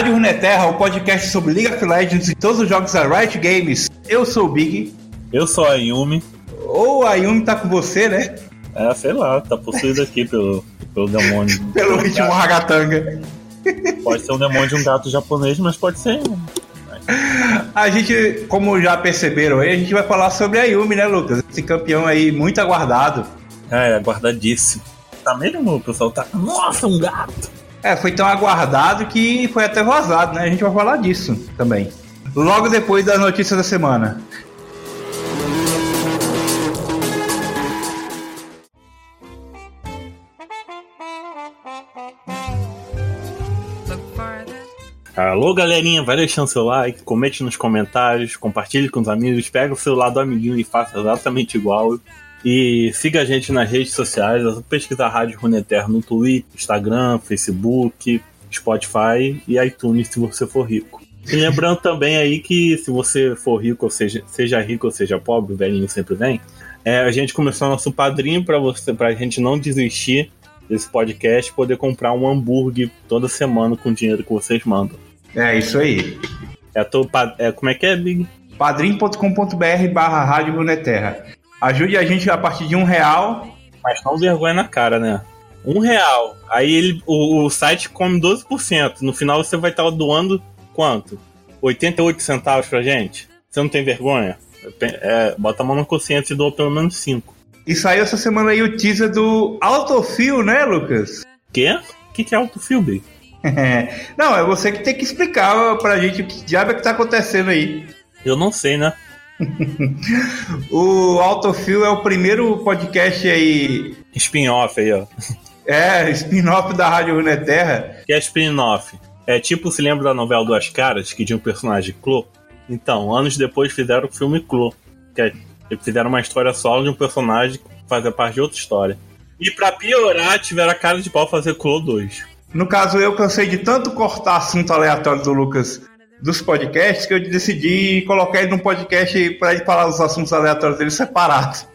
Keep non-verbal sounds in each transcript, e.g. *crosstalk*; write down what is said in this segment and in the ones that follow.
Rádio Runeterra, o podcast sobre League of Legends e todos os jogos da Riot Games. Eu sou o Big. Eu sou a Yumi. Ou a Yumi tá com você, né? É, sei lá, tá possuído aqui pelo, pelo demônio. *laughs* pelo ritmo ragatanga. Pode ser um demônio de um gato japonês, mas pode ser. A gente, como já perceberam aí, a gente vai falar sobre a Yumi, né, Lucas? Esse campeão aí muito aguardado. É, aguardadíssimo. Tá mesmo, pessoal tá. Nossa, um gato! É, foi tão aguardado que foi até vazado, né? A gente vai falar disso também. Logo depois das notícias da semana. Alô, galerinha, vai deixando seu like, comente nos comentários, compartilhe com os amigos, pega o celular do amiguinho e faça exatamente igual. E siga a gente nas redes sociais, é pesquisar Rádio Runeterra no Twitter, Instagram, Facebook, Spotify e iTunes se você for rico. E lembrando também aí que se você for rico, ou seja, seja rico ou seja pobre, o velhinho sempre vem, é, a gente começou nosso padrinho para você, pra gente não desistir desse podcast poder comprar um hambúrguer toda semana com o dinheiro que vocês mandam. É isso aí. É, tô, é como é que é, Big? padrim.com.br barra Rádio Runeterra. Ajude a gente a partir de um real. Mas não vergonha na cara, né? Um real. Aí ele, o, o site come 12%. No final você vai estar doando quanto? 88 centavos pra gente? Você não tem vergonha? É, bota a mão na consciência e doa pelo menos 5. E saiu essa semana aí o teaser do Autofil, né, Lucas? Quê? O que, que é Autofil, Big? *laughs* não, é você que tem que explicar pra gente o que diabo é que tá acontecendo aí. Eu não sei, né? *laughs* o Autofil é o primeiro podcast aí. Spin-off aí, ó. *laughs* É, spin-off da Rádio Runeterra. Que é spin-off? É tipo, se lembra da novela Duas Caras, que tinha um personagem Clo? Então, anos depois fizeram o filme Clo. Que é, fizeram uma história solo de um personagem que fazia parte de outra história. E para piorar, tiveram a cara de pau fazer Clo 2. No caso, eu cansei de tanto cortar assunto aleatório do Lucas dos podcasts que eu decidi colocar ele num podcast para ele falar os assuntos aleatórios dele separados.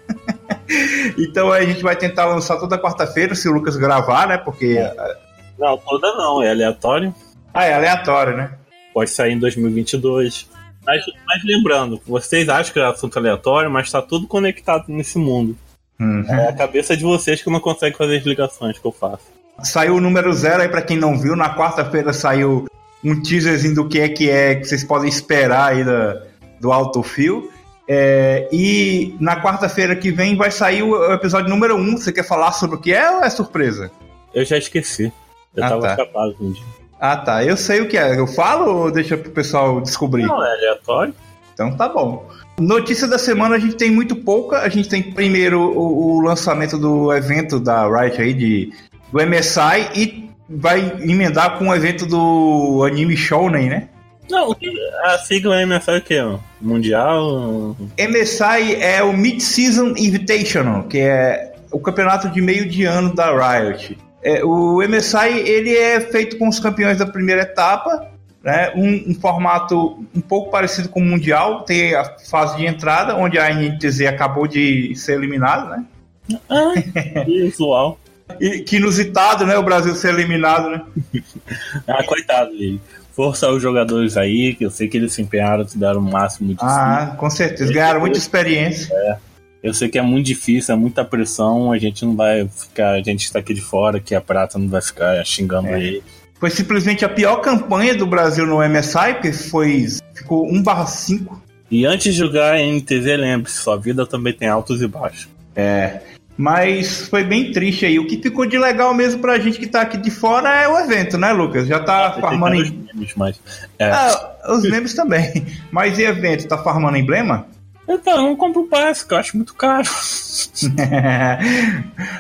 *laughs* então a gente vai tentar lançar toda quarta-feira, se o Lucas gravar, né? Porque. É. Não, toda não, é aleatório. Ah, é aleatório, né? Pode sair em 2022. Mas, mas lembrando, vocês acham que é assunto aleatório, mas está tudo conectado nesse mundo. Uhum. É a cabeça de vocês que não consegue fazer as ligações que eu faço. Saiu o número zero aí para quem não viu. Na quarta-feira saiu um teaserzinho do que é que é que vocês podem esperar aí da, do Autofil. É, e na quarta-feira que vem vai sair o episódio número 1. Um. Você quer falar sobre o que é ou é surpresa? Eu já esqueci. Eu ah, tava tá. escapado um dia. Ah tá, eu sei o que é. Eu falo ou deixa pro pessoal descobrir? Não, é aleatório. Então tá bom. Notícia da semana a gente tem muito pouca. A gente tem primeiro o, o lançamento do evento da Riot aí de, do MSI e vai emendar com o evento do anime Shounen, né? Não, a sigla MSI é o quê? Mundial? MSI é o Mid-Season Invitational, que é o campeonato de meio de ano da Riot. É, o MSI ele é feito com os campeões da primeira etapa, né? Um, um, formato um pouco parecido com o Mundial. Tem a fase de entrada, onde a NTZ acabou de ser eliminada, né? Ah, *laughs* visual. E, que inusitado, né? O Brasil ser eliminado, né? *laughs* ah, coitado dele. Força aos jogadores aí, que eu sei que eles se empenharam, se deram o máximo de Ah, com certeza. Ganharam muita experiência. É. Eu sei que é muito difícil, é muita pressão, a gente não vai ficar, a gente está aqui de fora, que a prata não vai ficar xingando é. ele. Foi simplesmente a pior campanha do Brasil no MSI, porque foi ficou 1/5. E antes de jogar em NTZ, lembre-se, sua vida também tem altos e baixos. É. Mas foi bem triste aí. O que ficou de legal mesmo pra gente que tá aqui de fora é o evento, né, Lucas? Já tá ah, farmando. Em... Memes, mas, é. ah, os memes também. *laughs* Mas e evento? Tá farmando emblema? Então, eu não compro o passe, que eu acho muito caro. *laughs*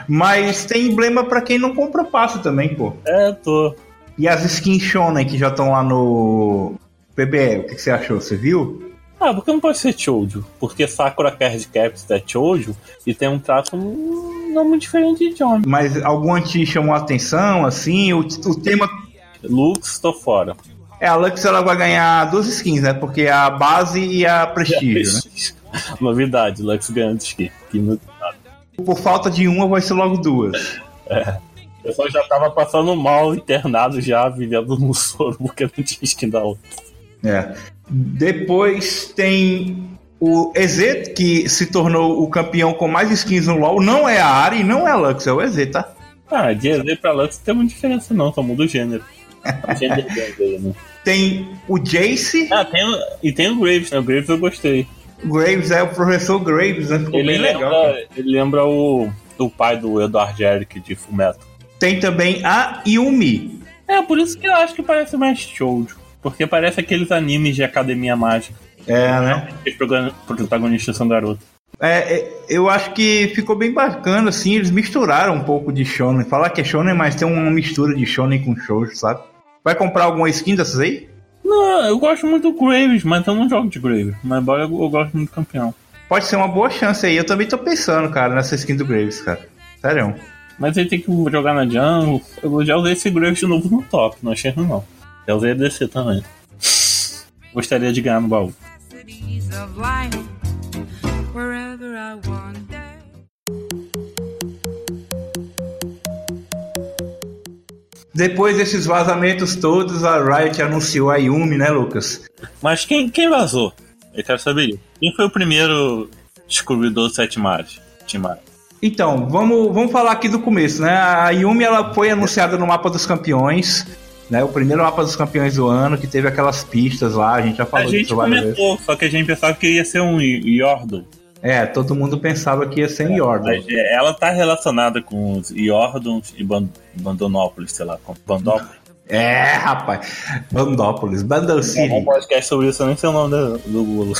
mas tem emblema para quem não compra passe também, pô. É, tô. E as skins Shonen que já estão lá no PBE, o que, que você achou? Você viu? Ah, porque não pode ser Chojo? Porque Sakura Card Caps é Chojo e tem um traço não muito diferente de John. Mas algum te chamou a atenção, assim? O, o tema. Lux, tô fora. É, a Lux ela vai ganhar duas skins, né? Porque é a base e a prestígio, né? *laughs* Novidade, Lux ganhando skin. Por falta de uma, vai ser logo duas. É. pessoal já tava passando mal, internado já, vivendo no *laughs* soro, porque não tinha skin da outra. É. Depois tem o EZ, que se tornou o campeão com mais skins no LoL. Não é a Ari, não é a Lux, é o EZ, tá? Ah, de EZ pra Lux não tem muita diferença não, só muda o gênero. *laughs* O gênero dele, né? Tem o Jace. Ah, tem, o- e tem o Graves, né? O Graves eu gostei. Graves é o professor Graves, né? Ficou Ele bem lembra, legal. cara. ele lembra o, o pai do Edward Eric de Fumeto. Tem também a Yumi. É, por isso que eu acho que parece mais shoujo. Porque parece aqueles animes de academia mágica. É, né? Os protagonistas são garotos. É, é, eu acho que ficou bem bacana, assim, eles misturaram um pouco de shonen. Falar que é shonen, mas tem uma mistura de shonen com shoujo, sabe? Vai comprar alguma skin dessas aí? Não, eu gosto muito do Graves, mas eu não jogo de Graves. Mas embora eu, eu gosto muito do campeão. Pode ser uma boa chance aí. Eu também tô pensando, cara, nessa skin do Graves, cara. Sério. Mas ele tem que jogar na jungle. Eu já usei esse Graves de novo no top, não achei ruim não. Já usei a DC também. Gostaria de ganhar no baú. Depois desses vazamentos todos, a Riot anunciou a Yumi, né, Lucas? Mas quem, quem vazou? Eu quero saber. Quem foi o primeiro descobridor do Sete Mares? Então, vamos, vamos falar aqui do começo, né? A Yumi ela foi anunciada no mapa dos campeões, né? O primeiro mapa dos campeões do ano, que teve aquelas pistas lá, a gente já A falou gente disso várias vezes. comentou, só que a gente pensava que ia ser um Yordle. É, todo mundo pensava que ia ser Yordan. Mas, é, Ela tá relacionada com os Yordons e Ban- Bandonópolis, sei lá, com Bandópolis. É, rapaz. Bandópolis, Bandle É City. um podcast sobre isso, eu nem sei o nome do, do Google.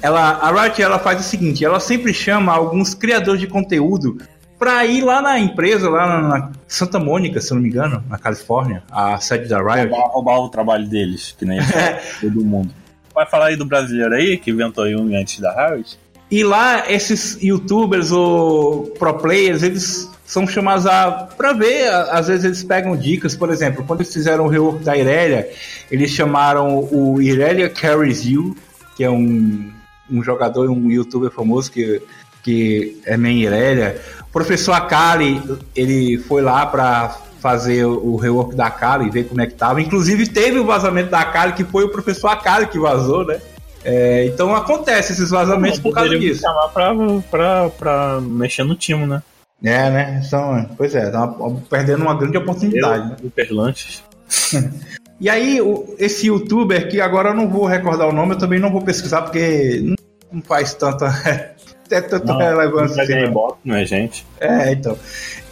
Ela, a Riot ela faz o seguinte, ela sempre chama alguns criadores de conteúdo pra ir lá na empresa, lá na, Santa Mônica, se não me engano, na Califórnia, a sede da Riot. roubar, roubar o trabalho deles, que nem *laughs* todo mundo. Vai falar aí do brasileiro aí, que inventou Yumi antes da Harris? E lá, esses youtubers ou pro players, eles são chamados a pra ver, às vezes eles pegam dicas, por exemplo, quando eles fizeram o rework da Irelia, eles chamaram o Irelia Carries You, que é um, um jogador, um youtuber famoso que, que é main Irelia. O professor Akali, ele foi lá pra fazer o rework da Akali, ver como é que tava. Inclusive teve o vazamento da Akali, que foi o professor Akali que vazou, né? É, então acontece esses vazamentos por causa disso. chamar pra, pra, pra mexer no time, né? É, né? Então, pois é, tá perdendo uma grande oportunidade. né? Eu, Perlantes. *laughs* E aí, o- esse youtuber, que agora eu não vou recordar o nome, eu também não vou pesquisar, porque não faz tanta, é tanta Não, relevância. não assim, é não. Ibope, não é gente. É, então.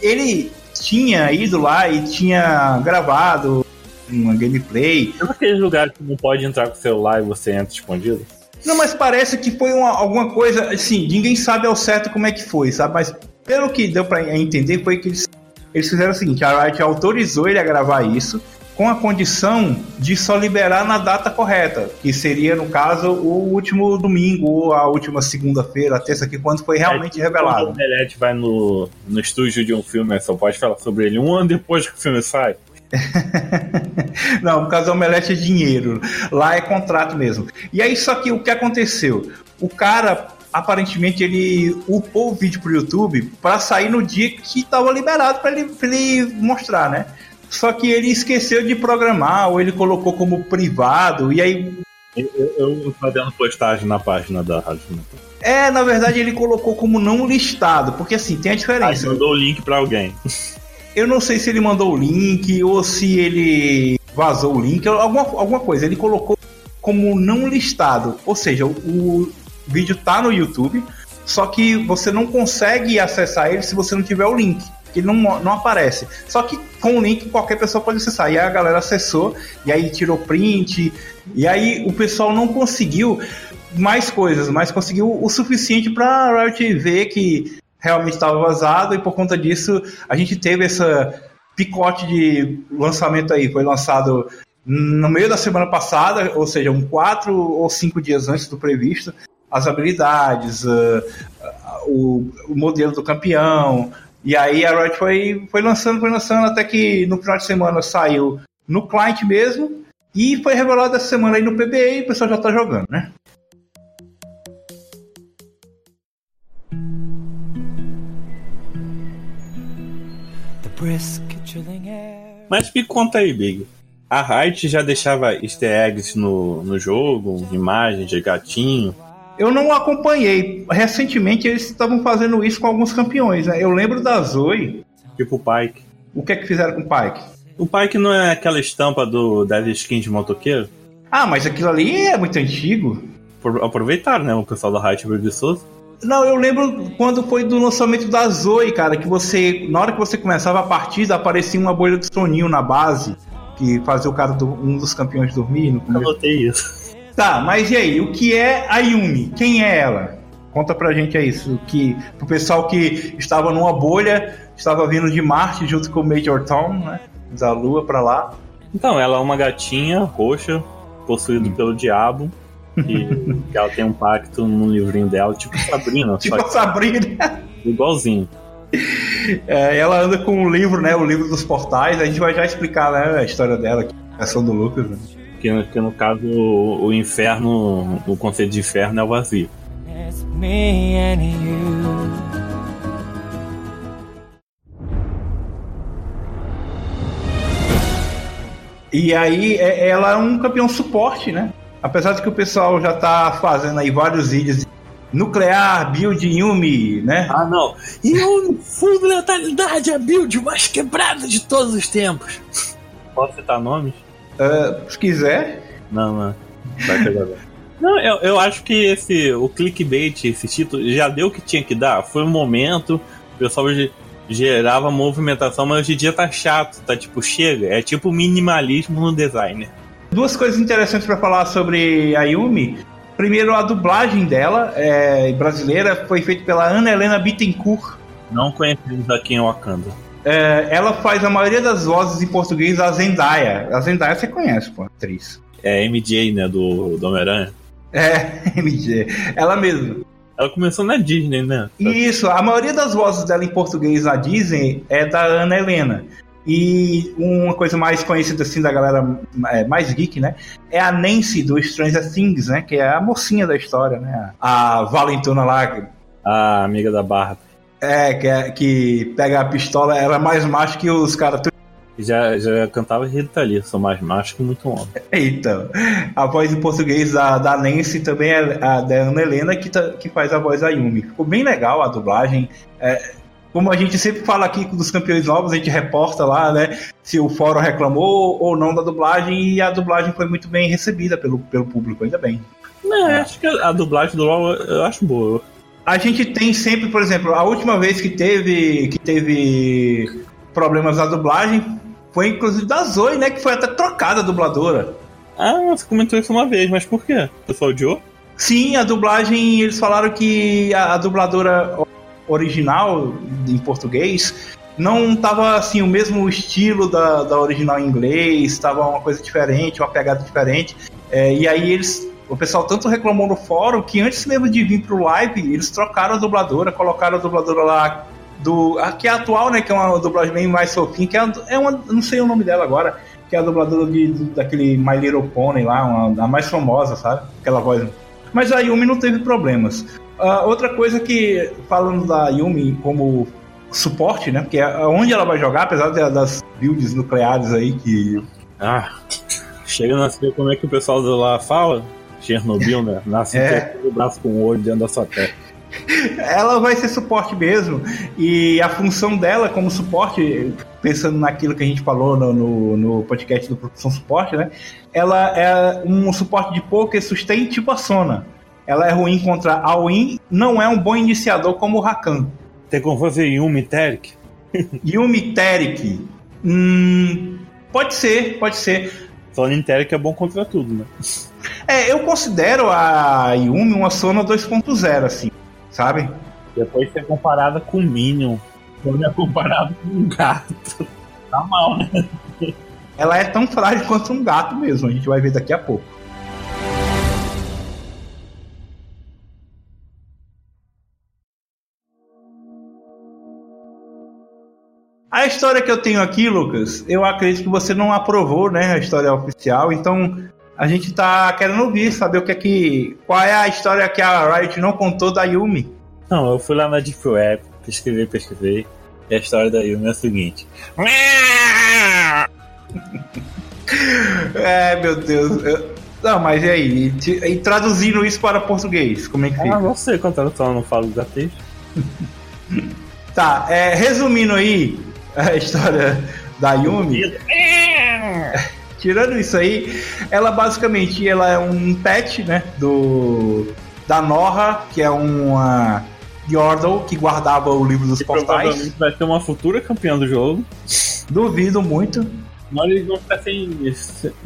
Ele tinha ido lá e tinha gravado uma gameplay. Sabe aqueles lugares que não pode entrar com o celular e você entra escondido? Não, mas parece que foi uma- alguma coisa, assim, ninguém sabe ao certo como é que foi, sabe? Mas pelo que deu pra entender foi que eles, eles fizeram o seguinte, a Riot autorizou ele a gravar isso com a condição de só liberar na data correta, que seria, no caso, o último domingo ou a última segunda-feira, a terça, que quando foi realmente É, Quando revelado. o Omelete vai no, no estúdio de um filme, só pode falar sobre ele um ano depois que o filme sai. *laughs* Não, por causa do Omelete é dinheiro. Lá é contrato mesmo. E aí, só que o que aconteceu? O cara, aparentemente, ele upou o vídeo pro YouTube para sair no dia que estava liberado para ele, pra ele mostrar, né? Só que ele esqueceu de programar, ou ele colocou como privado, e aí. Eu, eu, eu fazendo postagem na página da Rádio. É, na verdade, ele colocou como não listado, porque assim, tem a diferença. mandou o link pra alguém. Eu não sei se ele mandou o link ou se ele vazou o link, alguma, alguma coisa. Ele colocou como não listado. Ou seja, o, o vídeo tá no YouTube, só que você não consegue acessar ele se você não tiver o link. Que não, não aparece. Só que com o link qualquer pessoa pode acessar. E aí a galera acessou, e aí tirou print, e aí o pessoal não conseguiu mais coisas, mas conseguiu o suficiente para Riot ver que realmente estava vazado e por conta disso a gente teve essa picote de lançamento aí. Foi lançado no meio da semana passada, ou seja, um quatro ou cinco dias antes do previsto, as habilidades, uh, uh, o, o modelo do campeão. E aí a Riot foi, foi lançando, foi lançando, até que no final de semana saiu no client mesmo. E foi revelado essa semana aí no PBA e o pessoal já tá jogando, né? Mas me conta aí, Big. A Riot já deixava easter eggs no, no jogo, imagens de gatinho. Eu não acompanhei. Recentemente eles estavam fazendo isso com alguns campeões, né? Eu lembro da Zoe. Tipo o Pike. O que é que fizeram com o Pike? O Pike não é aquela estampa do Dev Skin de motoqueiro? Ah, mas aquilo ali é muito antigo. Aproveitaram, né? O pessoal da Riot preguiçoso. Não, eu lembro quando foi do lançamento da Zoe, cara, que você, na hora que você começava a partida, aparecia uma bolha de soninho na base, que fazia o cara, do, um dos campeões dormir no Eu notei isso. Tá, mas e aí, o que é a Yumi? Quem é ela? Conta pra gente aí, isso, que pro pessoal que estava numa bolha, estava vindo de Marte junto com o Major Tom, né? Da Lua pra lá. Então, ela é uma gatinha roxa, possuída pelo diabo. E *laughs* que ela tem um pacto no livrinho dela, tipo Sabrina, Tipo a Sabrina. que igualzinho. É, ela anda com o livro, né? O livro dos portais. A gente vai já explicar né, a história dela, a ação do Lucas. Né? Que, que no caso o, o inferno, o conceito de inferno é o vazio. It's me and you. E aí, é- ela é um campeão suporte, né? Apesar de que o pessoal já tá fazendo aí vários vídeos de nuclear, build Yumi, né? Ah, não. E o full letalidade, a build mais quebrada de todos os tempos. Posso citar nomes? Ah, se quiser. Não, não. Vai pegar agora. *laughs* Não, eu, eu acho que esse, o clickbait, esse título, já deu o que tinha que dar. Foi um momento, o pessoal ge- gerava movimentação, mas hoje em dia tá chato, tá tipo, chega. É tipo minimalismo no design. Duas coisas interessantes pra falar sobre a Yumi. Primeiro, a dublagem dela, é, brasileira, foi feita pela Ana Helena Bittencourt. Não conhecemos aqui em Wakanda. É, ela faz a maioria das vozes em português da Zendaya. A Zendaya você conhece, pô, atriz. É MJ, né, do, do Homem-Aranha. É, *laughs* MG. Ela mesma. Ela começou na Disney, né? Isso, a maioria das vozes dela em português na Disney é da Ana Helena. E uma coisa mais conhecida assim da galera é, mais geek, né? É a Nancy do Stranger Things, né? Que é a mocinha da história, né? A Valentona lá, A amiga da Barra. É, que, é- que pega a pistola, ela é mais macho que os caras. Já, já cantava Rita Lee, sou mais macho que muito homem. Então, a voz em português da, da Nancy também é a da Ana Helena, que, tá- que faz a voz da Yumi. Ficou bem legal a dublagem. É, como a gente sempre fala aqui dos campeões novos, a gente reporta lá, né? Se o fórum reclamou ou não da dublagem, e a dublagem foi muito bem recebida pelo, pelo público, ainda bem. Não, acho que a dublagem do LoL eu acho boa. A gente tem sempre, por exemplo, a última vez que teve que teve problemas na dublagem foi inclusive da Zoe, né? Que foi até trocada a dubladora. Ah, você comentou isso uma vez, mas por quê? O pessoal odiou? Sim, a dublagem, eles falaram que a, a dubladora original em português não tava assim o mesmo estilo da, da original em inglês, tava uma coisa diferente, uma pegada diferente. É, e aí eles, o pessoal tanto reclamou no fórum que antes mesmo de vir pro live, eles trocaram a dubladora, colocaram a dubladora lá do a que é atual, né, que é uma dublagem bem mais fofinha, que é, é uma, não sei o nome dela agora, que é a dubladora de, daquele My Little Pony lá, uma, a mais famosa, sabe? Aquela voz mas a Yumi não teve problemas. Ah, outra coisa que, falando da Yumi como suporte, né? Porque onde ela vai jogar, apesar das builds nucleares aí que. Ah, chega a nascer como é que o pessoal lá fala? Chernobyl, né? Nasce É. com o braço com o olho dentro da sua terra. Ela vai ser suporte mesmo. E a função dela como suporte, pensando naquilo que a gente falou no, no, no podcast do Produção Suporte, né? Ela é um suporte de poker sustain tipo a Sona. Ela é ruim contra a Win, não é um bom iniciador como o Rakan. Tem como fazer Yumi Terek? Yumi Terik. Hum, pode ser, pode ser. Falando em Terek é bom contra tudo, né? É, eu considero a Yumi uma Sona 2.0, assim, sabe? Depois ser comparada com o Minion. Quando é comparado com um gato. Tá mal, né? Ela é tão frágil quanto um gato mesmo, a gente vai ver daqui a pouco. A história que eu tenho aqui, Lucas, eu acredito que você não aprovou, né, a história oficial, então a gente tá querendo ouvir, saber o que é que. Qual é a história que a Riot não contou da Yumi. Não, eu fui lá na Deep Web, pesquisei, pesquisei. E a história da Yumi é a seguinte. *laughs* É, meu Deus. Eu- Não, mas e aí? E, traduzindo isso para português, como é que Ah, fica? não sei quanto eu não falo da texto. *laughs* Tá, é, resumindo aí *laughs* a história da Yumi, *laughs* tirando isso aí, ela basicamente ela é um pet, né, do da Norra, que é uma Yordle que guardava o livro dos Que portais. vai ser uma futura campeã do jogo. Duvido muito. Uma hora eles vão ficar sem.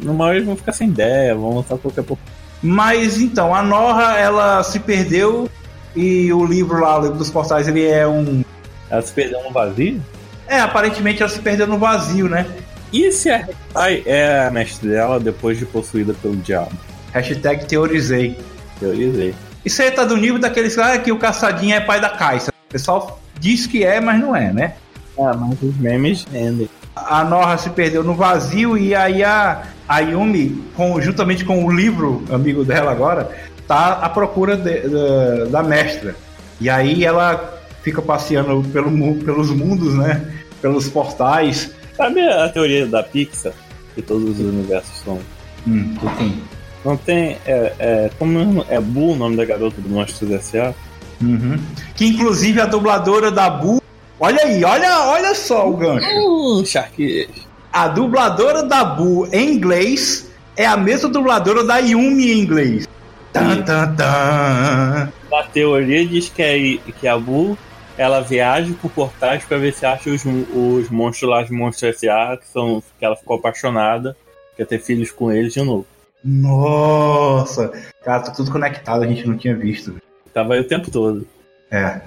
Hora eles vão ficar sem ideia, vão lançar qualquer pouco. Mas então, a Norra ela se perdeu e o livro lá, o livro dos portais, ele é um Ela se perdeu no vazio? É, aparentemente ela se perdeu no vazio, né? E se a Ai é a mestre dela depois de possuída pelo diabo? Hashtag teorizei. Teorizei. Isso aí tá do nível daqueles ah, que o caçadinho é pai da caixa. O pessoal diz que é, mas não é, né? Ah, mas os memes rendem. A Norra se perdeu no vazio e aí a, a Yumi, com- juntamente com o livro amigo dela agora, tá à procura de- da- da mestra. E aí ela fica passeando pelo, pelos mundos, né? Pelos portais. Sabe a teoria da Pixar? Que todos os universos são. Hum, enfim. Não tem. É, é, como é Boo o nome da garota do Monstros S.A.? Uhum. Que inclusive a dubladora da Bu. Olha aí, olha, olha só o gancho. Hum, Shark. A dubladora da Bu em inglês é a mesma dubladora da Yumi em inglês. Tan, tan, tan. A teoria diz que, é, que a Boo ela viaja por portais pra ver se acha os, os monstros lá, os monstros S.A., que, são, que ela ficou apaixonada, quer ter filhos com eles de novo. Nossa! Cara, tá tudo conectado, a gente não tinha visto. Tava aí o tempo todo. É.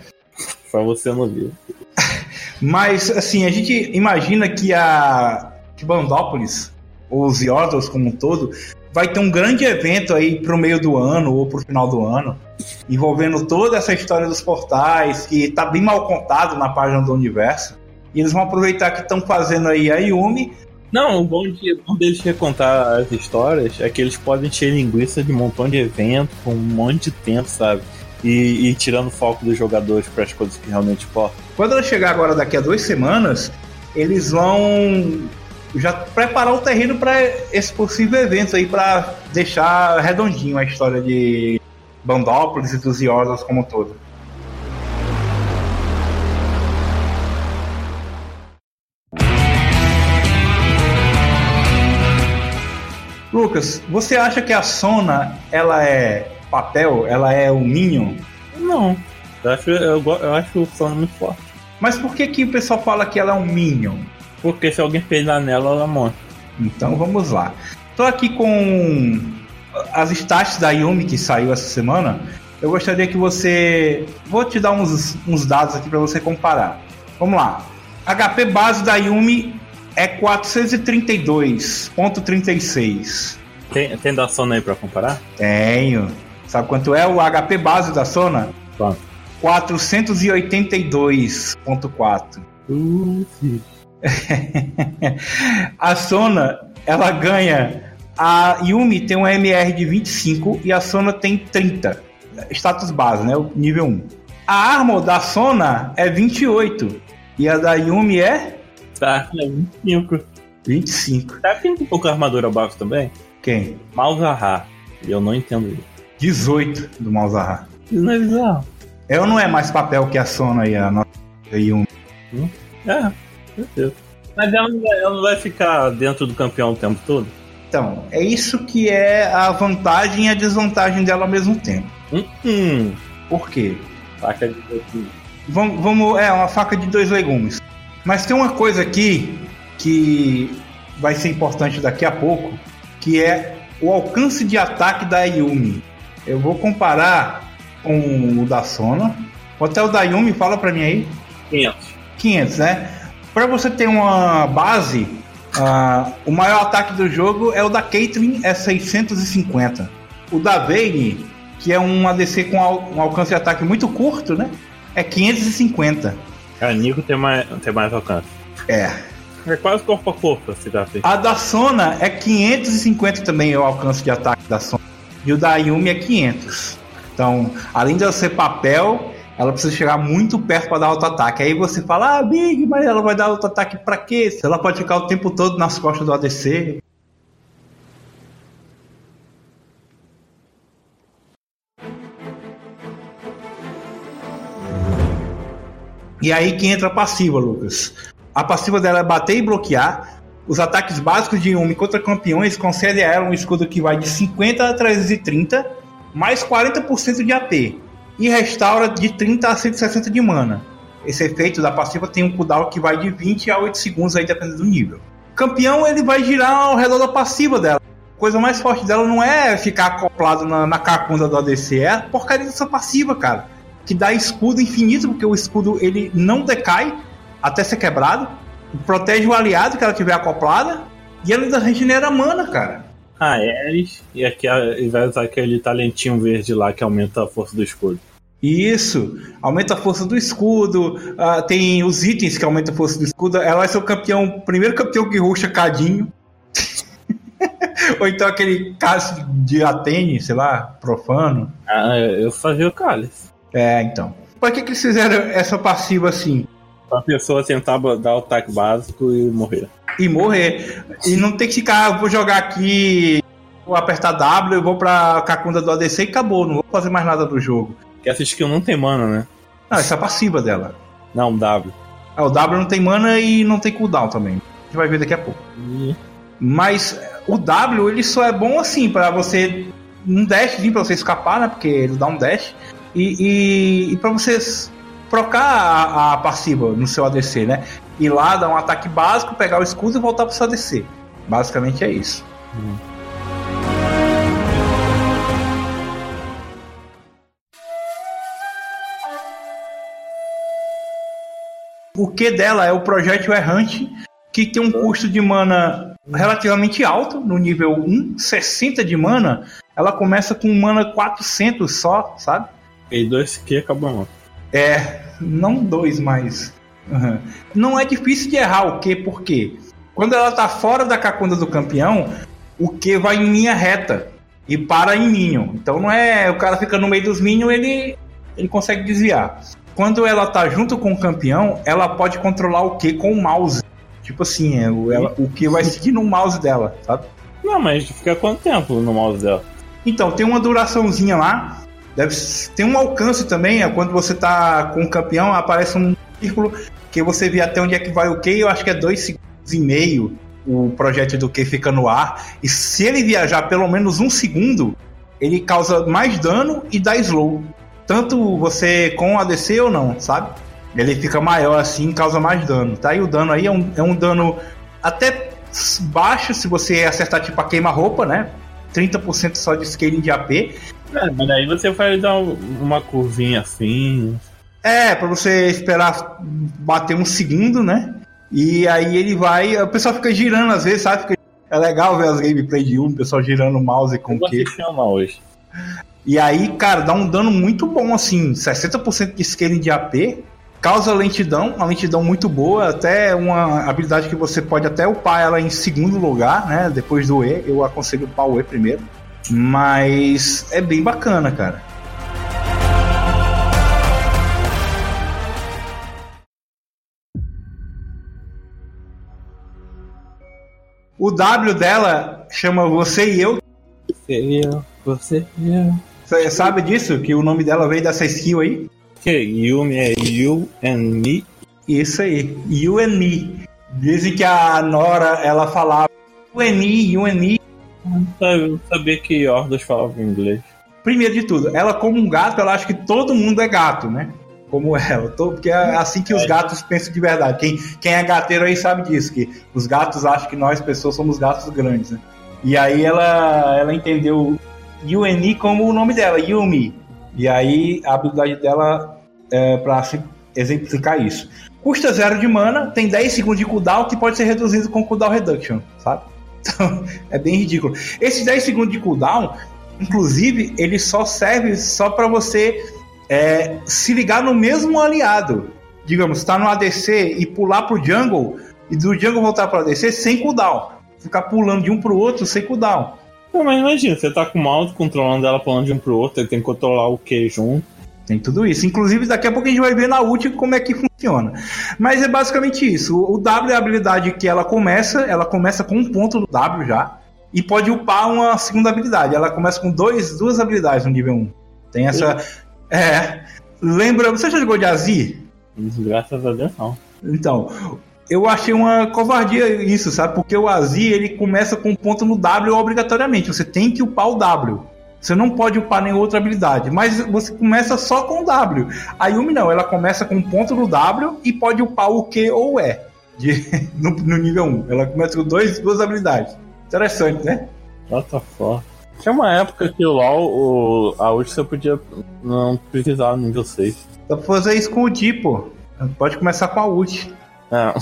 Pra você não ver. *laughs* Mas, assim, a gente imagina que a que Bandópolis, ou os Yordles como um todo, vai ter um grande evento aí pro meio do ano ou pro final do ano, envolvendo toda essa história dos portais, que tá bem mal contado na página do universo. E eles vão aproveitar que estão fazendo aí a Yumi. Não, o bom, de, o bom deles recontar as histórias é que eles podem encher linguiça de um montão de evento com um monte de tempo, sabe? E, e tirando o foco dos jogadores para as coisas que realmente importam. Quando ela chegar agora daqui a duas semanas, eles vão já preparar o terreno para esse possível evento aí, para deixar redondinho a história de Bandópolis e dos Yordles como um todo. Lucas, você acha que a Sona ela é papel? Ela é o Minion? Não. Eu acho, eu, eu acho o Sonic muito forte. Mas por que, que o pessoal fala que ela é um Minion? Porque se alguém peidar nela, ela morre. Então vamos lá. Tô aqui com as stats da Yumi que saiu essa semana. Eu gostaria que você. Vou te dar uns, uns dados aqui para você comparar. Vamos lá. HP base da Yumi é 432.36. Tem, tem da Sona aí pra comparar? Tenho. Sabe quanto é o HP base da Sona? Quanto? 482.4. Uh, sim. a Sona, ela ganha. A Yumi tem um MR de 25 e a Sona tem 30. Status base, né? O nível 1. A Armor da Sona é 28. E a da Yumi é Tá, é 25. 25. Tá tem um pouco a armadura abaixo também? Quem? Malzahar. E eu não entendo isso. 18 do Malzahar. Isso não é bizarro. É ou não é mais papel que a Sona e a nossa Yumi? É, certeza. Mas ela não vai ficar dentro do campeão o tempo todo? Então, é isso que é a vantagem e a desvantagem dela ao mesmo tempo. Hum, hum. Por quê? Faca de assim. Vamos, vamos, é uma faca de dois legumes. Mas tem uma coisa aqui que vai ser importante daqui a pouco, que é o alcance de ataque da Yumi. Eu vou comparar com o da Sona. O hotel da Yumi, fala pra mim aí. 500. 500, né? Pra você ter uma base, ah, o maior ataque do jogo é o da Caitlyn, é 650. O da Vayne, que é um ADC com al- um alcance de ataque muito curto, né? É 550. A Nico tem mais, tem mais alcance. É. É quase corpo a corpo esse gráfico. A da Sona é 550 também é o alcance de ataque da Sona. E o da Yumi é 500. Então, além de ela ser papel, ela precisa chegar muito perto para dar auto-ataque. Aí você fala, ah, Big, mas ela vai dar auto-ataque pra quê? Se ela pode ficar o tempo todo nas costas do ADC. E aí que entra a passiva, Lucas. A passiva dela é bater e bloquear. Os ataques básicos de Yumi contra campeões concedem a ela um escudo que vai de 50 a 330, mais 40% de AP. E restaura de 30 a 160 de mana. Esse efeito da passiva tem um cooldown que vai de 20 a 8 segundos, aí dependendo do nível. Campeão, ele vai girar ao redor da passiva dela. A coisa mais forte dela não é ficar acoplado na, na cacunda do ADC, é a porcaria dessa passiva, cara que dá escudo infinito, porque o escudo ele não decai até ser quebrado. Protege o aliado que ela tiver acoplada. E ela ainda regenera mana, cara. Ah, Ares. E aqui vai usar aquele talentinho verde lá que aumenta a força do escudo. Isso, aumenta a força do escudo. ah, tem os itens que aumentam a força do escudo. Ela vai ser o campeão, primeiro campeão que ruxa cadinho. *laughs* Ou então aquele caso de Atene, sei lá, profano. Ah, eu fazia o cálice. É, então. Por que, que eles fizeram essa passiva assim? Pra pessoa tentar dar o ataque básico e morrer. E morrer. E não tem que ficar, vou jogar aqui, vou apertar W, eu vou pra Cacunda do ADC e acabou, não vou fazer mais nada do jogo. Porque essa skill não tem mana, né? Não, essa é a passiva dela. Não, W. Ah, o W não tem mana e não tem cooldown também. A gente vai ver daqui a pouco. E... Mas o W, ele só é bom assim, pra você. Um dashzinho pra você escapar, né? Porque ele dá um dash. E, e, e pra vocês trocar a, a passiva no seu ADC, né? Ir lá, dar um ataque básico, pegar o escudo e voltar pro seu ADC. Basicamente é isso. O que dela é o projétil errante, que tem um custo de mana relativamente alto, no nível 1, 60 de mana. Ela começa com mana 400 só, sabe? E dois que acabou. É, não dois, mas. Uhum. Não é difícil de errar o que, porque quando ela tá fora da cacunda do campeão, o que vai em linha reta e para em Minion. Então não é. O cara fica no meio dos Minions, ele, ele consegue desviar. Quando ela tá junto com o campeão, ela pode controlar o que com o mouse. Tipo assim, é, o, ela, o que vai seguir no mouse dela, sabe? Não, mas fica quanto tempo no mouse dela? Então, tem uma duraçãozinha lá. Deve tem um alcance também, é quando você tá com o campeão, aparece um círculo que você vê até onde é que vai o Q, eu acho que é dois segundos e meio o projeto do Q fica no ar. E se ele viajar pelo menos um segundo, ele causa mais dano e dá slow. Tanto você com ADC ou não, sabe? Ele fica maior assim, causa mais dano. Tá? E o dano aí é um, é um dano até baixo se você acertar tipo a queima-roupa, né? 30% só de scaling de AP. É, mas daí você vai dar um- uma curvinha assim. É, pra você esperar bater um segundo, né? E aí ele vai. O pessoal fica girando às vezes, sabe? Fica- É legal ver as gameplay de um, o pessoal girando o mouse com o vou Q. assistir uma hoje. E aí, cara, dá um dano muito bom, assim, 60% de scaling de AP, causa lentidão, uma lentidão muito boa, até uma habilidade que você pode até upar ela em segundo lugar, né? Depois do E, eu aconselho upar o E primeiro. Mas é bem bacana, cara. O W dela chama Você e Eu. Seria você. eu. Você sabe disso? Que o nome dela veio dessa skill aí? Que Yumi é You and Me. Isso aí, you and me. Dizem que a Nora, ela falava you and me, you and me. Eu sabia que Ordos falava inglês. Primeiro de tudo, ela como um gato, ela acha que todo mundo é gato, né? Como ela, porque é assim que os gatos pensam de verdade. Quem, quem é gateiro aí sabe disso, que os gatos acham que nós, pessoas, somos gatos grandes, né? E aí ela, ela entendeu me como o nome dela, Yumi. E aí a habilidade dela é se- exemplificar isso. Custa zero de mana, tem 10 segundos de cooldown que pode ser reduzido com cooldown reduction, sabe? *laughs* Então, é bem ridículo. Esses 10 segundos de cooldown, inclusive, ele só serve só para você é, se ligar no mesmo aliado. Digamos, tá no ADC e pular pro jungle, e do jungle voltar pro ADC sem cooldown. Ficar pulando de um pro outro sem cooldown. Pô, mas imagina, você tá com o mouse controlando ela pulando de um pro outro, ele tem que controlar o Q junto. Tem tudo isso. Inclusive, daqui a pouco a gente vai ver na ult como é que funciona. Mas é basicamente isso. O W é a habilidade que ela começa, ela começa com um ponto do W já. E pode upar uma segunda habilidade. Ela começa com dois, duas habilidades no nível 1. Tem essa. É. Lembra. Você já jogou de Azir? Graças a Deus, não. Então, eu achei uma covardia isso, sabe? Porque o Azir ele começa com um ponto no W obrigatoriamente. Você tem que upar o W. Você não pode upar nenhuma outra habilidade, mas você começa só com o W. A Yumi não, ela começa com um ponto no W e pode upar o Q ou o E de- *laughs* no, no nível 1. Ela começa com dois, duas habilidades. Interessante, né? Fuck? Tinha uma época que o LoL, o, a ult você podia não precisar no nível 6. Dá pra fazer isso com o Di, pô. Pode começar com a ult. É.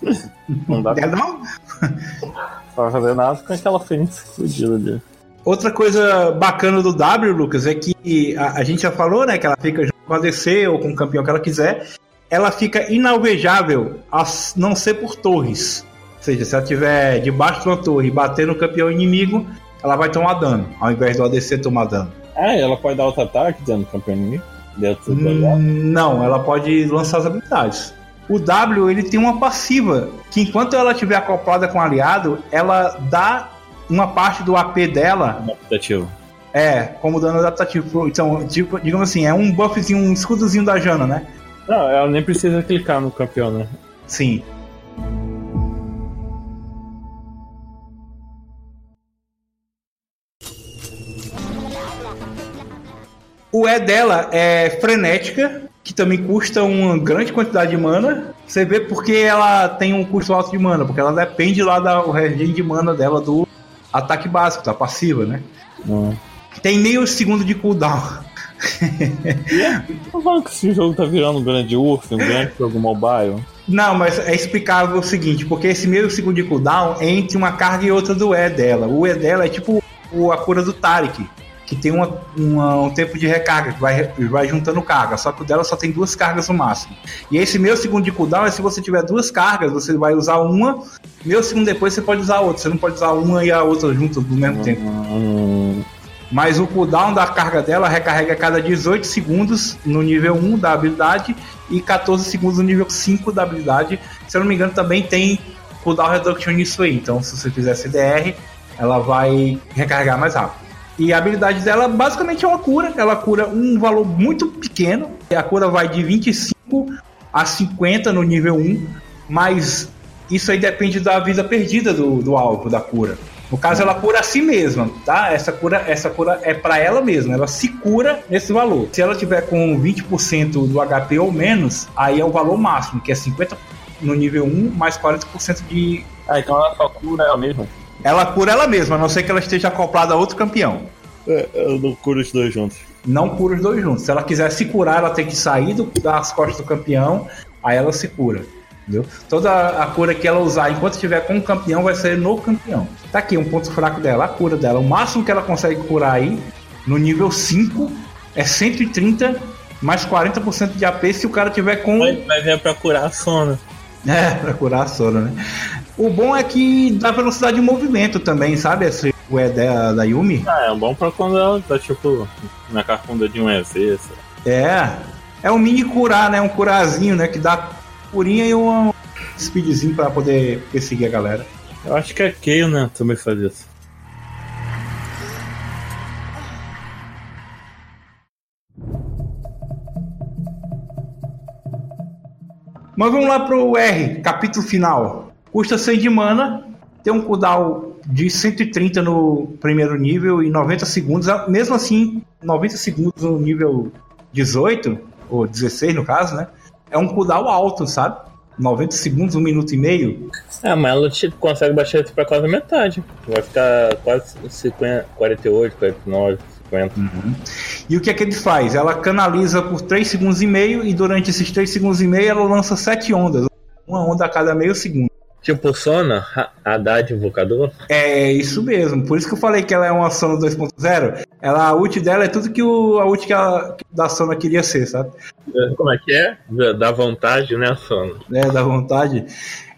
*laughs* não dá É, não? *laughs* pra fazer nada com aquela Fênix fodida ali. Outra coisa bacana do W, Lucas, é que a, a gente já falou, né, que ela fica junto com a DC ou com o campeão que ela quiser, ela fica inalvejável a não ser por torres. Ou seja, se ela estiver debaixo de uma torre e bater no campeão inimigo, ela vai tomar dano, ao invés do ADC tomar dano. Ah, ela pode dar outro ataque dentro do campeão inimigo? Dentro do Hum? Não, ela pode lançar as habilidades. O W ele tem uma passiva que enquanto ela estiver acoplada com o aliado, ela dá uma parte do AP dela Adaptativo. É, como dano adaptativo. Então, tipo, digamos assim, é um buffzinho, um escudozinho da Jana, né? Não, ela nem precisa clicar no campeão, né? Sim. O E dela é frenética, que também custa uma grande quantidade de mana. Você vê porque ela tem um custo alto de mana, porque ela depende lá da o regen de mana dela do ataque básico, da passiva, né? Não. Tem meio segundo de cooldown. Falando que esse jogo tá virando um grande urso, um grande jogo mobile. Não, mas é explicável o seguinte, porque esse meio segundo de cooldown é entre uma carga e outra do E dela. O E dela é tipo a cura do Tarik, que tem uma, uma- um tempo de recarga, que vai, vai juntando carga, só que o dela só tem duas cargas no máximo. E esse meio segundo de cooldown é se você tiver duas cargas, você vai usar uma, meio segundo depois você pode usar outra. Você não pode usar uma e a outra juntas no mesmo tempo. Mas o cooldown da carga dela recarrega a cada 18 segundos no nível 1 da habilidade e 14 segundos no nível 5 da habilidade. Se eu não me engano, também tem cooldown reduction nisso aí. Então, se você fizer CDR, ela vai recarregar mais rápido. E a habilidade dela basicamente é uma cura. Ela cura um valor muito pequeno. A cura vai de 25 a 50 no nível 1. Mas isso aí depende da vida perdida do, do alvo da cura. No caso, ela cura a si mesma, tá? Essa cura, essa cura é para ela mesma, ela se cura nesse valor. Se ela tiver com 20% do HP ou menos, aí é o valor máximo, que é 50 no nível 1 mais 40% de. Ah, então ela só cura ela mesma. Ela cura ela mesma, a não ser que ela esteja acoplada a outro campeão. É, eu não curo os dois juntos. Não cura os dois juntos. Se ela quiser se curar, ela tem que sair do- das costas do campeão, aí ela se cura. Entendeu? Toda a cura que ela usar enquanto estiver com o campeão vai ser no campeão. Tá aqui um ponto fraco dela, a cura dela. O máximo que ela consegue curar aí, no nível 5, é 130 mais 40% de AP se o cara tiver com. Mas, mas é pra curar a Sona. É, pra curar a Sora, né? O bom é que dá velocidade de movimento também, sabe? Esse o E da, da Yumi. Ah, é bom pra quando ela tá tipo na cafunda de um EZ. É. É um mini curar, né? Um curazinho, né? Que dá curinha e um speedzinho pra poder perseguir a galera. Eu acho que é Kayle, né? Também faz isso. Mas vamos lá pro R, capítulo final. Custa 100 de mana, tem um cooldown de 130 no primeiro nível e 90 segundos. Mesmo assim, 90 segundos no nível 18, ou 16 no caso, né? É um cooldown alto, sabe? 90 segundos, um minuto e meio. Ah, mas ela tipo, consegue baixar isso pra quase metade. Vai ficar quase 50, 48, 49, 50. E o que é que ele faz? Ela canaliza por 3 segundos e meio e durante esses 3 segundos e meio ela lança 7 ondas. Uma onda a cada meio segundo. Tipo Sona, Ha- Haddad Invocador. É isso mesmo. Por isso que eu falei que ela é uma Sona 2.0. Ela, a ult dela é tudo que o, a ult que a, da Sona queria ser, sabe? Como é que é? Dá vontade, né, Sona? É, da vontade.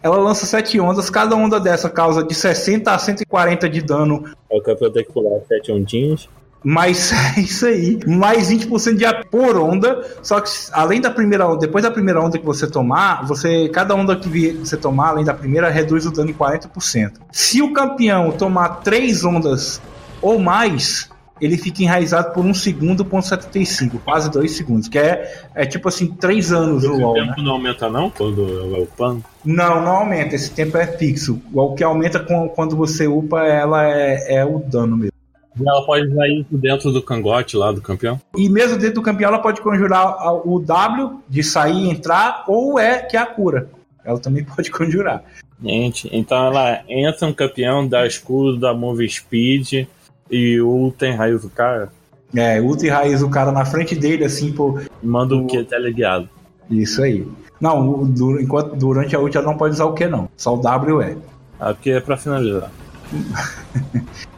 Ela lança 7 ondas. Cada onda dessa causa de 60 a 140 de dano. É o campeão tem que pular sete ondinhos. Mas *laughs* é isso aí. Mais 20% de AP por onda. Só que além da primeira onda, depois da primeira onda que você tomar, você cada onda que você tomar, além da primeira, reduz o dano em 40%. Se o campeão tomar três ondas ou mais, ele fica enraizado por um segundo, ponto 75, quase dois segundos. Que é, é tipo assim, três anos no O LoL, né? tempo não aumenta não quando é o pano? Não, não aumenta. Esse tempo é fixo. O que aumenta quando você upa, ela é, é o dano mesmo. E ela pode usar isso dentro do cangote lá do campeão? E mesmo dentro do campeão, ela pode conjurar o W de sair e entrar, ou é que é a cura. Ela também *laughs* pode conjurar. Gente, então ela entra no campeão, dá escudo, dá move speed e ulta em raio do cara. É, ultra e raiz o cara na frente dele, assim, pô. Manda o que teleguiado. Isso aí. Não, du- enquanto, durante a ult ela não pode usar o que não. Só o W é. Aqui é pra finalizar. *laughs*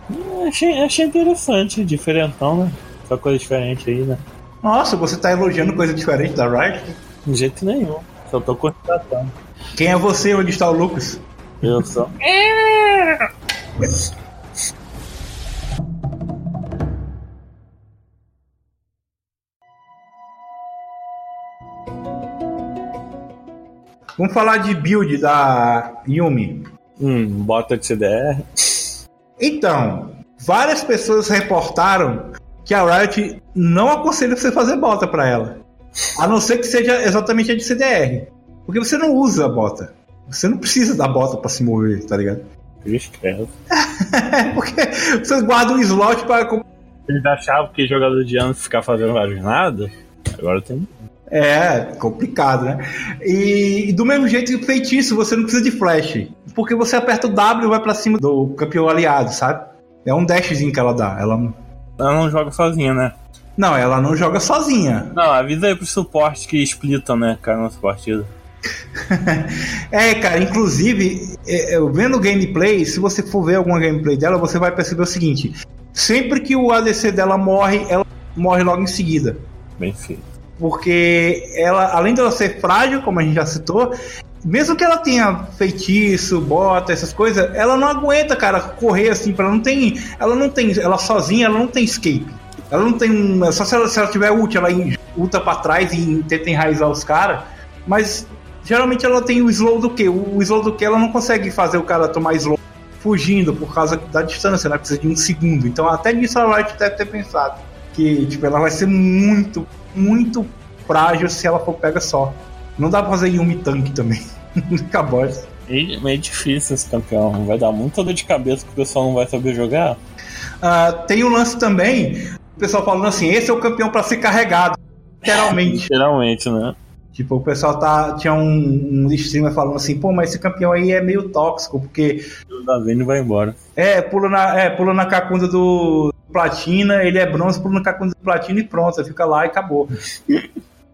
achei, achei interessante, diferentão, né? Essa coisa diferente aí, né? Nossa, você tá elogiando coisa diferente da Riot? De jeito nenhum. Só tô constatando. Quem é você? Onde está o Lucas? Eu só. *laughs* Vamos falar de build da Yumi. Hum, bota de CDR. Então, várias pessoas reportaram que a Riot não aconselha você fazer bota pra ela. A não ser que seja exatamente a de CDR. Porque você não usa a bota. Você não precisa da bota pra se mover, tá ligado? É *laughs* porque você guarda um slot pra. Eles achavam que jogador de ano ficar fazendo vários nada. Agora tem. É, complicado, né? E, e do mesmo jeito que feitiço, você não precisa de flash. Porque você aperta o W e vai pra cima do campeão aliado, sabe? É um dashzinho que ela dá. Ela não- Ela não joga sozinha, né? Não, ela não joga sozinha. Não, avisa aí pros suportes que splitam, né, cara, nossa partida. *laughs* É, cara, inclusive, é, eu vendo o gameplay, se você for ver alguma gameplay dela, você vai perceber o seguinte: sempre que o ADC dela morre, ela morre logo em seguida. Bem feito. Porque ela, além dela ser frágil, como a gente já citou, mesmo que ela tenha feitiço, bota, essas coisas, ela não aguenta, cara, correr assim, ela não tem. Ela não tem. Ela sozinha, ela não tem escape. Ela não tem um. Só se ela, se ela tiver ult, ela ulta pra trás e tenta enraizar os caras. Mas geralmente ela tem o slow do que? O slow do que ela não consegue fazer o cara tomar slow fugindo por causa da distância, né? Precisa de um segundo. Então até nisso a Riot deve ter pensado. Que tipo, ela vai ser muito, muito frágil se ela for pega só. Não dá pra fazer Yumi Tank também. *laughs* Acabou. É meio difícil esse campeão. Vai dar muita dor de cabeça que o pessoal não vai saber jogar. Ah, tem o lance também, o pessoal falando assim, esse é o campeão pra ser carregado. Literalmente. *laughs* Literalmente, né? Tipo, o pessoal tá. Tinha um, um streamer falando assim, pô, mas esse campeão aí é meio tóxico, porque O da Vayne vai embora. é, pula na, é, pula na cacunda do platina, ele é bronze, na cacunda do platina e pronto, você fica lá e acabou.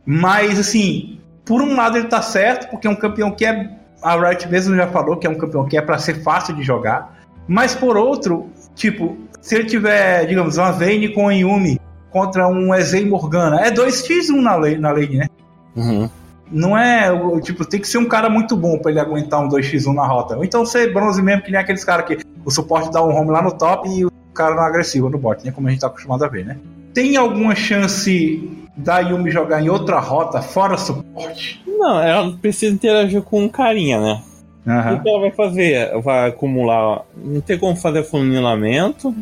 Mas assim, por um lado ele tá certo, porque é um campeão que é. A Riot mesmo já falou que é um campeão que é pra ser fácil de jogar. Mas por outro, tipo, se ele tiver, digamos, uma Vayne com a Yumi contra um Ezei Morgana, é 2x1 na, lane, na lane, né? Uhum. Não é, o- tipo, tem que ser um cara muito bom pra ele aguentar um 2x1 na rota. Ou então ser bronze mesmo, que nem aqueles caras que o suporte dá um home lá no top e o cara não é agressivo no bot, né? Como a gente tá acostumado a ver, né? Tem alguma chance da Yumi jogar em outra rota fora suporte? Não, ela precisa interagir com um carinha, né? O Aham. que ela vai fazer? Vai acumular. Não tem como fazer funilamento,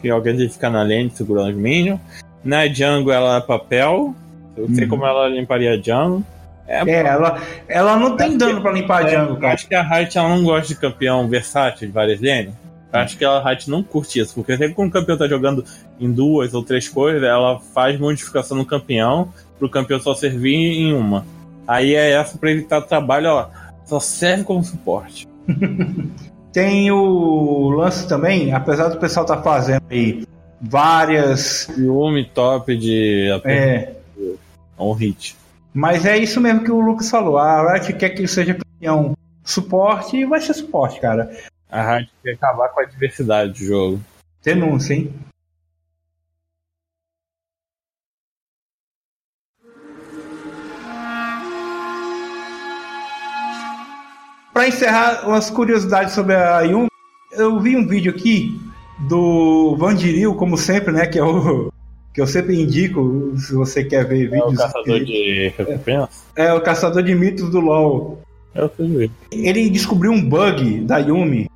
que alguém tem que ficar na lane segurando os minions. Na jungle ela é papel. Eu sei Uhum. como ela limparia a jungle. É, É, ela, ela não tem dano pra limpar a é, jungle, cara. acho que a Riot ela não gosta de campeão versátil de várias lanes. Acho que a Riot não curte isso, porque sempre quando o campeão tá jogando em duas ou três coisas, ela faz modificação no campeão pro campeão só servir em uma. Aí é essa pra evitar trabalho, ó. Só serve como suporte. *laughs* Tem o lance também, apesar do pessoal tá fazendo aí várias. Yumi top de AP É, um hit. Mas é isso mesmo que o Lucas falou. A Riot quer que ele seja campeão suporte e vai ser suporte, cara. A Riot quer acabar com a diversidade do jogo. Denúncia, hein? Pra encerrar umas curiosidades sobre a Yumi, eu vi um vídeo aqui do Vandiril, como sempre, né? Que é o que eu sempre indico, se você quer ver É o vídeos. caçador de recompensa? É o caçador de mitos do LoL. É o que Ele descobriu um bug da Yumi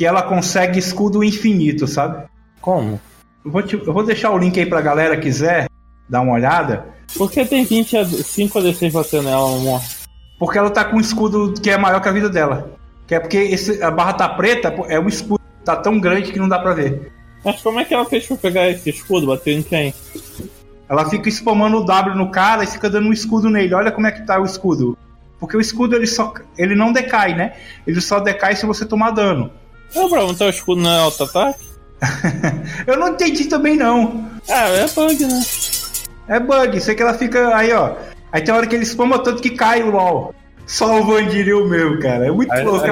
que ela consegue escudo infinito, sabe? Como? Eu vou, te- eu vou deixar o link aí pra galera quiser dar uma olhada. Porque tem 20 a 5 a 16 você nela, amor. Porque ela tá com um escudo que é maior que a vida dela. Que é porque esse- a barra tá preta, é um escudo que tá tão grande que não dá pra ver. Mas como é que ela fez pra pegar esse escudo? Bateu em quem? Ela fica spamando o W no cara e fica dando um escudo nele. Olha como é que tá o escudo. Porque o escudo ele só ele não decai, né? Ele só decai se você tomar dano. Não, pra aumentar o escudo não é auto-ataque? *laughs* Eu não entendi também não. Ah, é bug, né? É bug, sei que ela fica aí, ó. Aí tem hora que ele spama tanto que cai o LOL. Só o Vandiril mesmo, cara. É muito louco.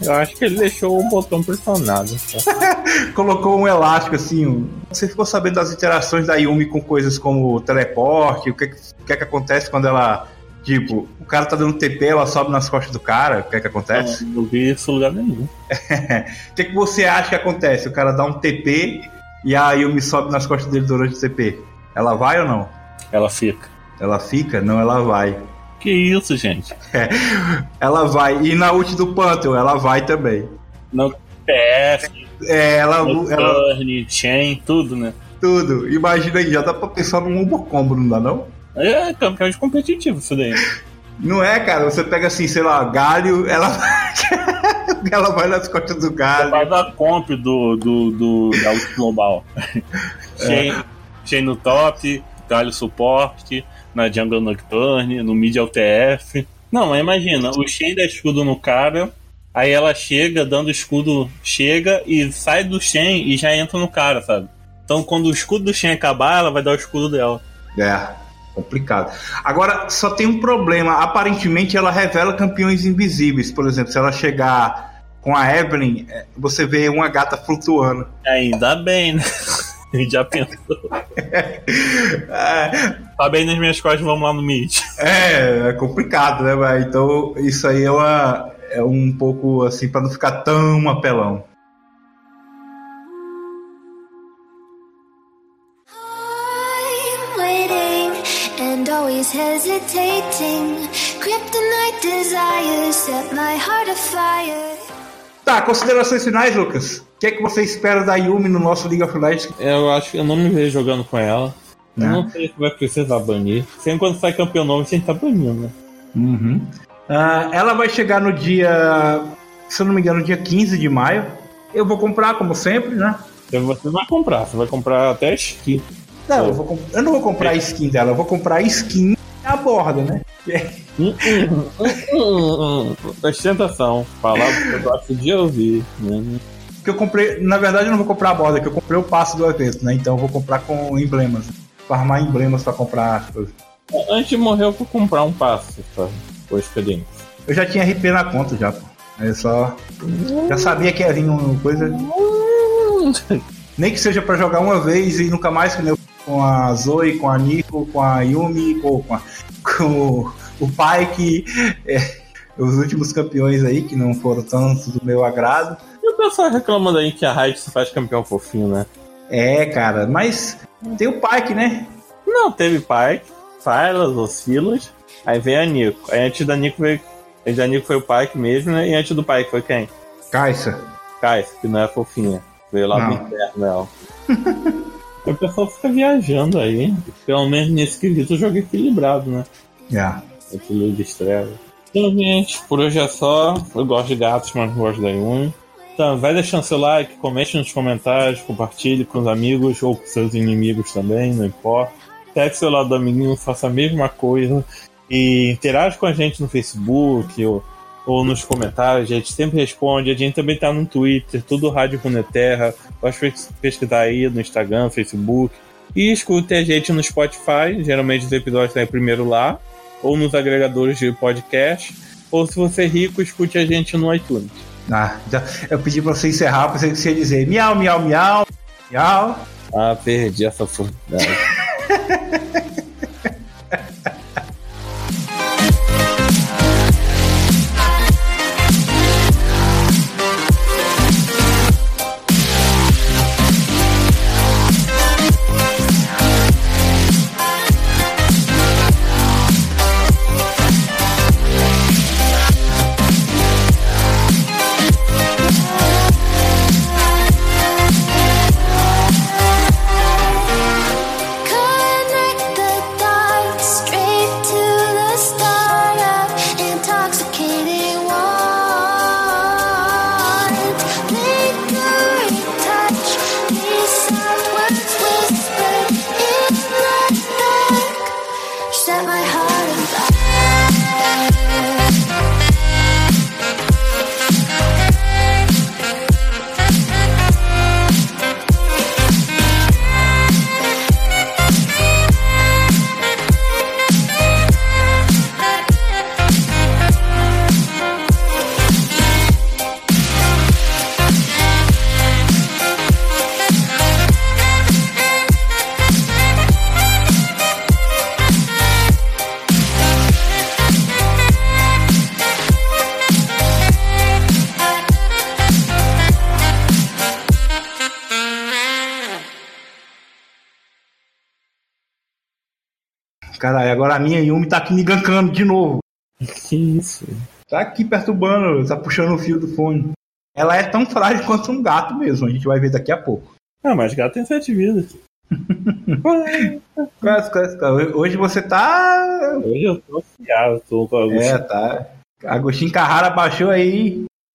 Eu acho que ele deixou o botão pressionado. tá? *laughs* Colocou um elástico assim. um- Você ficou sabendo das interações da Yumi com coisas como teleporte? O que, o que é que acontece quando ela. Tipo, o cara tá dando TP, ela sobe nas costas do cara. O que é que acontece? Não vi isso em lugar nenhum. *laughs* O que, que você acha que acontece? O cara dá um TP e a Yumi sobe nas costas dele durante o TP. Ela vai ou não? Ela fica. Ela fica? Não, ela vai. Que isso, gente? *laughs* Ela vai. E na ult do Pantheon, ela vai também. No PS, É, ela, ela. Turn, Chain, tudo, né? Tudo. Imagina aí, já dá pra pensar num Combo, não dá não? É campeão de competitivo isso daí. Não é, cara. Você pega assim, sei lá, galho, ela *laughs* ela vai nas costas do galho. Faz a comp do, do, do da ult global. *laughs* Chain, Chain no top, galho suporte, na jungle nocturne, no mid LTF. Não, mas imagina, o Shen dá escudo no cara, aí ela chega, dando escudo, chega e sai do Shen e já entra no cara, sabe? Então quando o escudo do Shen acabar, ela vai dar o escudo dela. É, complicado. Agora, só tem um problema. Aparentemente, ela revela campeões invisíveis. Por exemplo, se ela chegar com a Evelyn, é, você vê uma gata flutuando. Ainda bem, né? *laughs* *laughs* Já pensou. É, Tá bem nas minhas costas, vamos lá no mid. É, é complicado, né? Mas então isso aí é, uma, é um pouco assim pra não ficar tão apelão. Always hesitating. Kryptonite desires set my heart afire. Tá, considerações finais, Lucas. O que é que você espera da Yumi no nosso League of Legends? Eu acho que eu não me vejo jogando com ela. É. Não sei se vai precisar banir. Sempre quando sai campeão novo, a gente tá banindo, né? Uhum. Ah, ela vai chegar no dia, se eu não me engano, dia 15 de maio. Eu vou comprar, como sempre, né? Então Você vai comprar, você vai comprar até skin. Não, eu, vou eu não vou comprar a skin dela, eu vou comprar a skin a borda, né? Hum, *laughs* *laughs* hum. Ostentação. Palavra que eu gosto de ouvir. né? Que eu comprei, na verdade, eu não vou comprar a borda, que eu comprei o passe do evento, né? Então eu vou comprar com emblemas. Farmar emblemas pra comprar as coisas. Antes de morrer, eu vou comprar um passe pra expediente. Eu já tinha RP na conta já, pô. Aí eu só. Já sabia que ia vir uma coisa. *laughs* Nem que seja pra jogar uma vez e nunca mais, que nem eu com a Zoe, com a Nico, com a Yumi, com, a- com o, o Pike, é, os últimos campeões aí, que não foram tanto do meu agrado. E o pessoal reclamando aí que a Riot se faz campeão fofinho, né? É, cara, mas tem o Pike, né? Não, teve Pike, Silas, Oscilas, aí veio a Nico. Aí antes da Nico veio. Antes da Nico foi o Pike mesmo, né? E antes do Pike foi quem? Caixa. Kais, que não é fofinha. Veio lá do Não. inferno ela. *laughs* o pessoal fica viajando aí. Pelo menos nesse quesito o jogo é equilibrado, né? Já. Aquilo de estrela. Então, gente, por hoje é só. Eu gosto de gatos, mas não gosto da Yumi. Então, vai deixando seu like, comente nos comentários, compartilhe com os amigos ou com seus inimigos também, não importa. Pegue seu lado do amiguinho, faça a mesma coisa. E interage com a gente no Facebook ou, ou nos comentários, a gente sempre responde. A gente também tá no Twitter, tudo Rádio Runeterra. Pode pes- pesquisar aí no Instagram, Facebook. E escute a gente no Spotify, geralmente os episódios saem primeiro lá ou nos agregadores de podcast, ou se você é rico, escute a gente no iTunes. Ah, eu pedi pra você encerrar, pra você você dizer miau, miau, miau, miau. Ah, perdi essa oportunidade. *laughs* agora a minha Yumi tá aqui me gankando de novo. Que isso? Tá aqui perturbando, tá puxando o fio do fone. Ela é tão frágil quanto um gato mesmo, a gente vai ver daqui a pouco. Ah, mas gato tem sete vidas. *laughs* Quase, quase, quase. Hoje você tá. Hoje eu tô afiado, tô com alguns. É, tá. Agostinho Carrara baixou aí